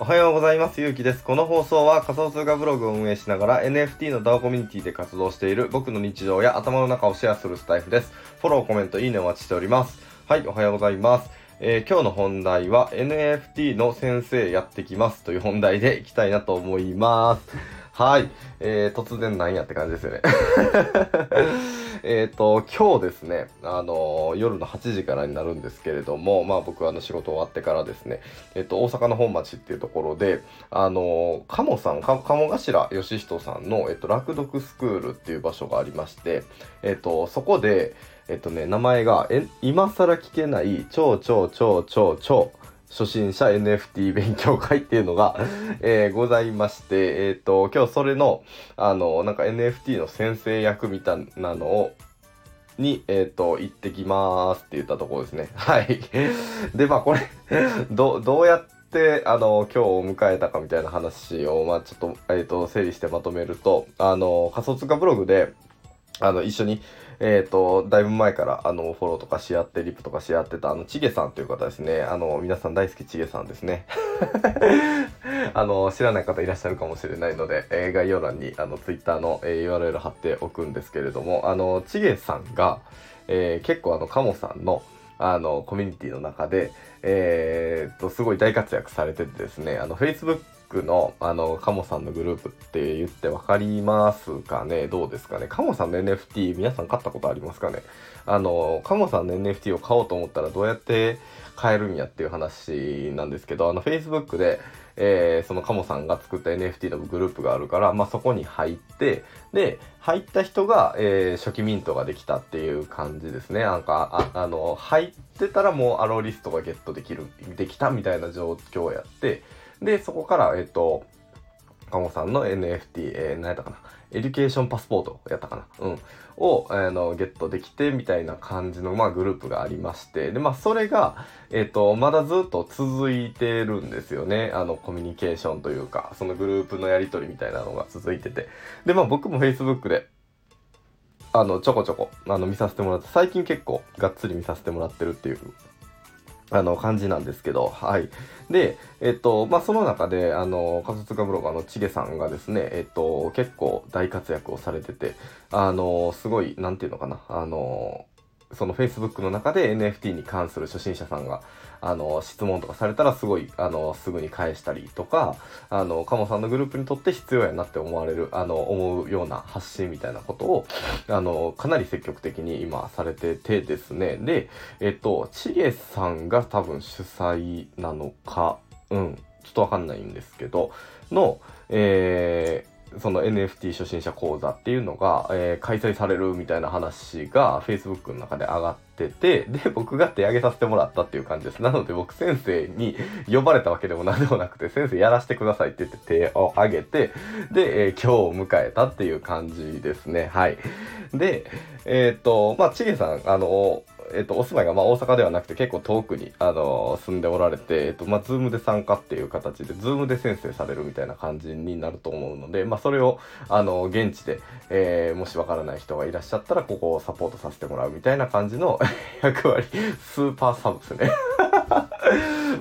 おはようございます。ゆうきです。この放送は仮想通貨ブログを運営しながら NFT の DAO コミュニティで活動している僕の日常や頭の中をシェアするスタイフです。フォロー、コメント、いいねお待ちしております。はい、おはようございます。えー今日の本題は NFT の先生やってきますという本題でいきたいなと思います。はい、えー、突然なんやって感じですよね。えっと、今日ですね、あの夜の8時からになるんですけれども、まあ僕はあの仕事終わってからですね、えっと、大阪の本町っていうところで、あのー鴨さん、鴨頭義人さんの、えっと、落読スクールっていう場所がありまして、えっと、そこで、えっとね、名前が、え、今更聞けない、超超超超超、初心者 NFT 勉強会っていうのが、えーございまして、えっ、と、今日それの、あの、なんか NFT の先生役みたいなのを、に、えっ、と、行ってきまーすって言ったところですね。はい。で、まあこれ、ど、どうやって、あの、今日を迎えたかみたいな話を、まあちょっと、えっ、と、整理してまとめると、あの、仮想通貨ブログで、あの、一緒に、えっ、と、だいぶ前から、あの、フォローとかし合って、リプとかし合ってた、あの、ちげさんという方ですね。あの、皆さん大好きちげさんですね。あの、知らない方いらっしゃるかもしれないので、えー概要欄に、あの、ツイッターの、えー URL 貼っておくんですけれども、あの、ちげさんが、えー結構あの、カモさんの、あの、コミュニティの中で、えーっと、すごい大活躍されててですね、あの、Facebook の、あの、カモさんのグループって言ってわかりますかね？どうですかね？カモさんの NFT 皆さん買ったことありますかね？あの、カモさんの NFT を買おうと思ったらどうやって買えるんやっていう話なんですけど、あの、Facebook で、えーそのカモさんが作った NFT のグループがあるから、まあ、そこに入って、で、入った人が、えー初期ミントができたっていう感じですね。なんか、ああの、入ってたらもう allowlist がゲットできる、できたみたいな状況をやって、で、そこから、えっ、と、カモさんの NFT、えー、何やったかな？エデュケーションパスポートやったかな？うん。を、あの、ゲットできて、みたいな感じの、まあ、グループがありまして、で、まあ、それが、えっ、と、まだずっと続いてるんですよね。あの、コミュニケーションというか、そのグループのやりとりみたいなのが続いてて。で、まあ、僕も Facebook で、あの、ちょこちょこ、あの、見させてもらって、最近結構、がっつり見させてもらってるっていう、あの、感じなんですけど、はい。で、えっと、まあ、その中で、あの、仮想通貨ブロガーのちげさんがですね、えっと、結構大活躍をされてて、あの、すごい、なんていうのかな、あの、その Facebook の中で NFT に関する初心者さんが、あの、質問とかされたらすごい、あの、すぐに返したりとか、あの、カモさんのグループにとって必要やなって思われる、あの、思うような発信みたいなことを、あの、かなり積極的に今されててですね。で、えっと、ちげさんが多分主催なのか、うん、ちょっとわかんないんですけど、の、えーその NFT 初心者講座っていうのが、えー開催されるみたいな話が Facebook の中で上がってて、で、僕が手挙げさせてもらったっていう感じです。なので僕先生に呼ばれたわけでも何でもなくて、先生やらせてくださいって言って手を挙げて、で、えー今日を迎えたっていう感じですね。はい。で、えっ、と、まあ、ちげさん、あの、えっ、と、お住まいがまあ大阪ではなくて結構遠くに、あの住んでおられて、えっ、と、まあ、ズームで参加っていう形で、ズームで先生されるみたいな感じになると思うので、まあ、それを、あの、現地で、えーもしわからない人がいらっしゃったら、ここをサポートさせてもらうみたいな感じの 役割、スーパーサブですね。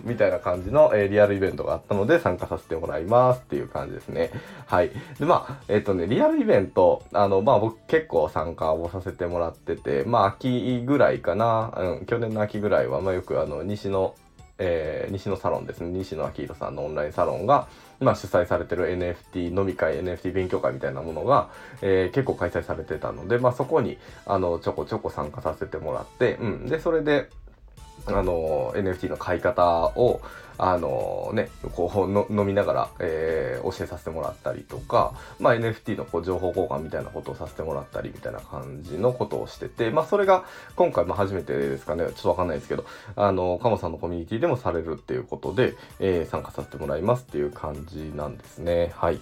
みたいな感じの、えーリアルイベントがあったので参加させてもらいますっていう感じですね。はい。で、まあ、えっ、とね、リアルイベント、あの、まあ僕結構参加をさせてもらってて、まあ秋ぐらいかな、うん、去年の秋ぐらいは、まあよくあの、西の、えー西のサロンですね、西野明宏さんのオンラインサロンが、まあ、主催されてる NFT 飲み会、NFT 勉強会みたいなものが、えー結構開催されてたので、まあ、そこに、あの、ちょこちょこ参加させてもらって、うん。で、それで、あの、NFT の買い方を、あのね、こうの飲みながら、えー教えさせてもらったりとか、まあ、NFT のこう情報交換みたいなことをさせてもらったりみたいな感じのことをしてて、まあ、それが今回も初めてですかね、ちょっとわかんないですけど、あの、カモさんのコミュニティでもされるっていうことで、えー参加させてもらいますっていう感じなんですね。はい。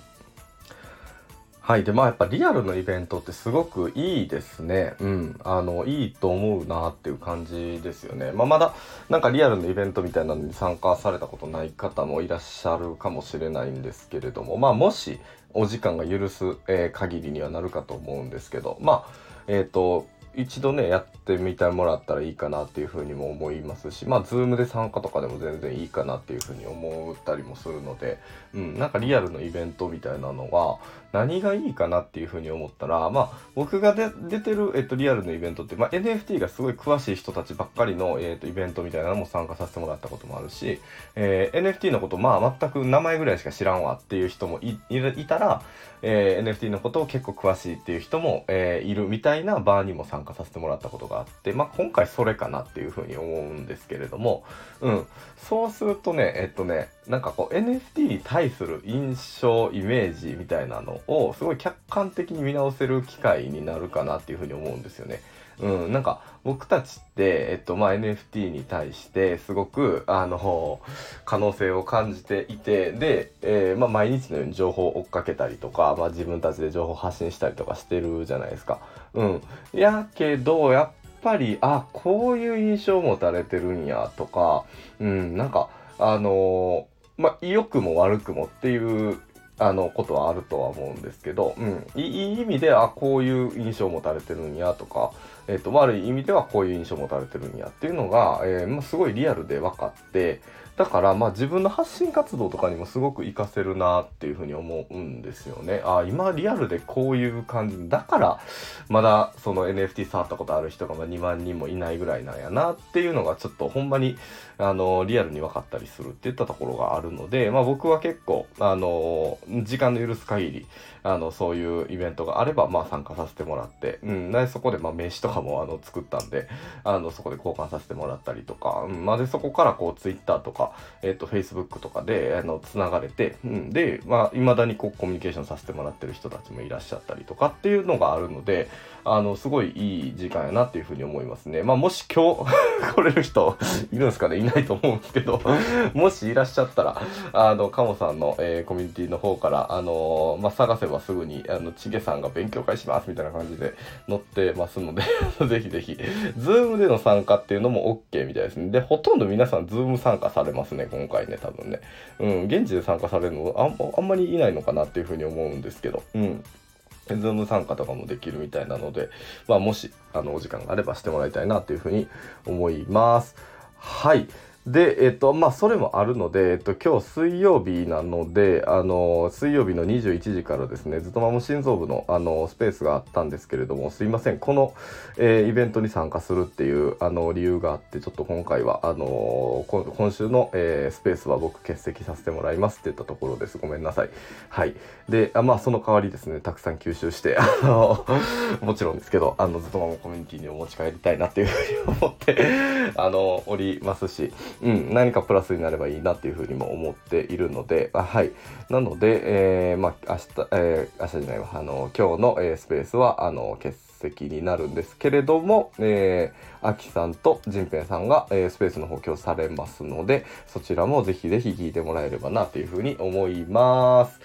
はい。で、まあやっぱリアルのイベントってすごくいいですね。うん。あの、いいと思うなっていう感じですよね。まあまだなんかリアルのイベントみたいなのに参加されたことない方もいらっしゃるかもしれないんですけれども、まあもしお時間が許す、えー限りにはなるかと思うんですけど、まあ、えっ、と、一度ねやってみてもらったらいいかなっていうふうにも思いますしまあ Zoom で参加とかでも全然いいかなっていうふうに思ったりもするので、うん、なんかリアルのイベントみたいなのが何がいいかなっていうふうに思ったらまあ僕がで出てる、えっと、リアルのイベントって、まあ、NFT がすごい詳しい人たちばっかりの、えっと、イベントみたいなのも参加させてもらったこともあるし、えー、NFT のことまあ全く名前ぐらいしか知らんわっていう人もいたら、えー、NFT のことを結構詳しいっていう人も、えー、いるみたいなバーにも参加させてもらったことがあって、まあ、今回それかなっていうふうに思うんですけれども、うん、そうするとねえっとねなんかこう NFT に対する印象イメージみたいなのをすごい客観的に見直せる機会になるかなっていうふうに思うんですよね。うん、なんか僕たちって、えっとまあ、NFT に対してすごくあの可能性を感じていてで、えー、まあ、毎日のように情報を追っかけたりとか、まあ、自分たちで情報発信したりとかしてるじゃないですか。うん、やけどやっぱりあこういう印象を持たれてるんやとか、うん、なんかあのまあ、良くも悪くもっていうあのことはあるとは思うんですけど、うん、いい意味であこういう印象を持たれてるんやとか、えーと、悪い意味ではこういう印象を持たれてるんやっていうのが、えーまあ、すごいリアルで分かってだからまあ自分の発信活動とかにもすごく活かせるなっていうふうに思うんですよね。あ今リアルでこういう感じだからまだその NFT 触ったことある人が2万人もいないぐらいなんやなっていうのがちょっとほんまにあのリアルに分かったりするっていったところがあるので、まあ、僕は結構あの時間の許す限りあのそういうイベントがあればまあ参加させてもらって、うん、でそこでまあ名刺とかもあの作ったんであのそこで交換させてもらったりとか、うん。まあ、でそこからこう Twitter とかえっ、ー、と、Facebook とかで、あの、つながれて、うん、で、まあ、未だにこう、コミュニケーションさせてもらってる人たちもいらっしゃったりとかっていうのがあるので、あの、すごいいい時間やなっていうふうに思いますね。まあ、もし今日 来れる人いるんですかね？いないと思うんですけどもしいらっしゃったら、あの、カモさんの、えー、コミュニティの方から、あのー、まあ、探せばすぐに、あの、チゲさんが勉強会しますみたいな感じで載ってますので ぜひぜひ、ズームでの参加っていうのも OK みたいですね。で、ほとんど皆さんズーム参加されますね、今回ね、多分ね。うん、現地で参加されるのあんあんまりいないのかなっていうふうに思うんですけど、うん。ズーム参加とかもできるみたいなので、まあ、もし、あの、お時間があればしてもらいたいなというふうに思います。はい。で、えっと、まあ、それもあるので、えっと、今日水曜日なので、あの、水曜日の21時からですね、ずっとまも心臓部の、あの、スペースがあったんですけれども、すいません、この、えー、イベントに参加するっていう、あの、理由があって、ちょっと今回は、あの、今週の、えー、スペースは僕欠席させてもらいますって言ったところです。ごめんなさい。はい。で、あまあ、その代わりですね、たくさん吸収して、あの、もちろんですけど、あの、ずっとまもコミュニティにお持ち帰りたいなっていうふうに思って、あの、おりますし、うん、何かプラスになればいいなっていうふうにも思っているので、あはい。なので、えー、まあ、明日、えー、明日じゃないわ、あの、今日の、えー、スペースは、あの、欠席になるんですけれども、えー、アキさんとジンペンさんが、えー、スペースの補強されますので、そちらもぜひぜひ聞いてもらえればなというふうに思います。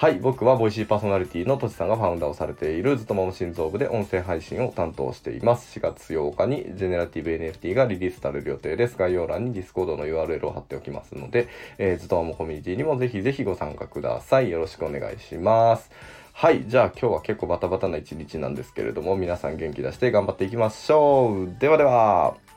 はい、僕はボイシーパーソナリティのとちさんがファウンダーをされているずっとも心臓部で音声配信を担当しています。4月8日にジェネラティブ NFT がリリースされる予定です。概要欄に Discord の URL を貼っておきますので、えー、ずっともコミュニティにもぜひぜひご参加ください。よろしくお願いします。はい、じゃあ今日は結構バタバタな一日なんですけれども、皆さん元気出して頑張っていきましょう。ではでは。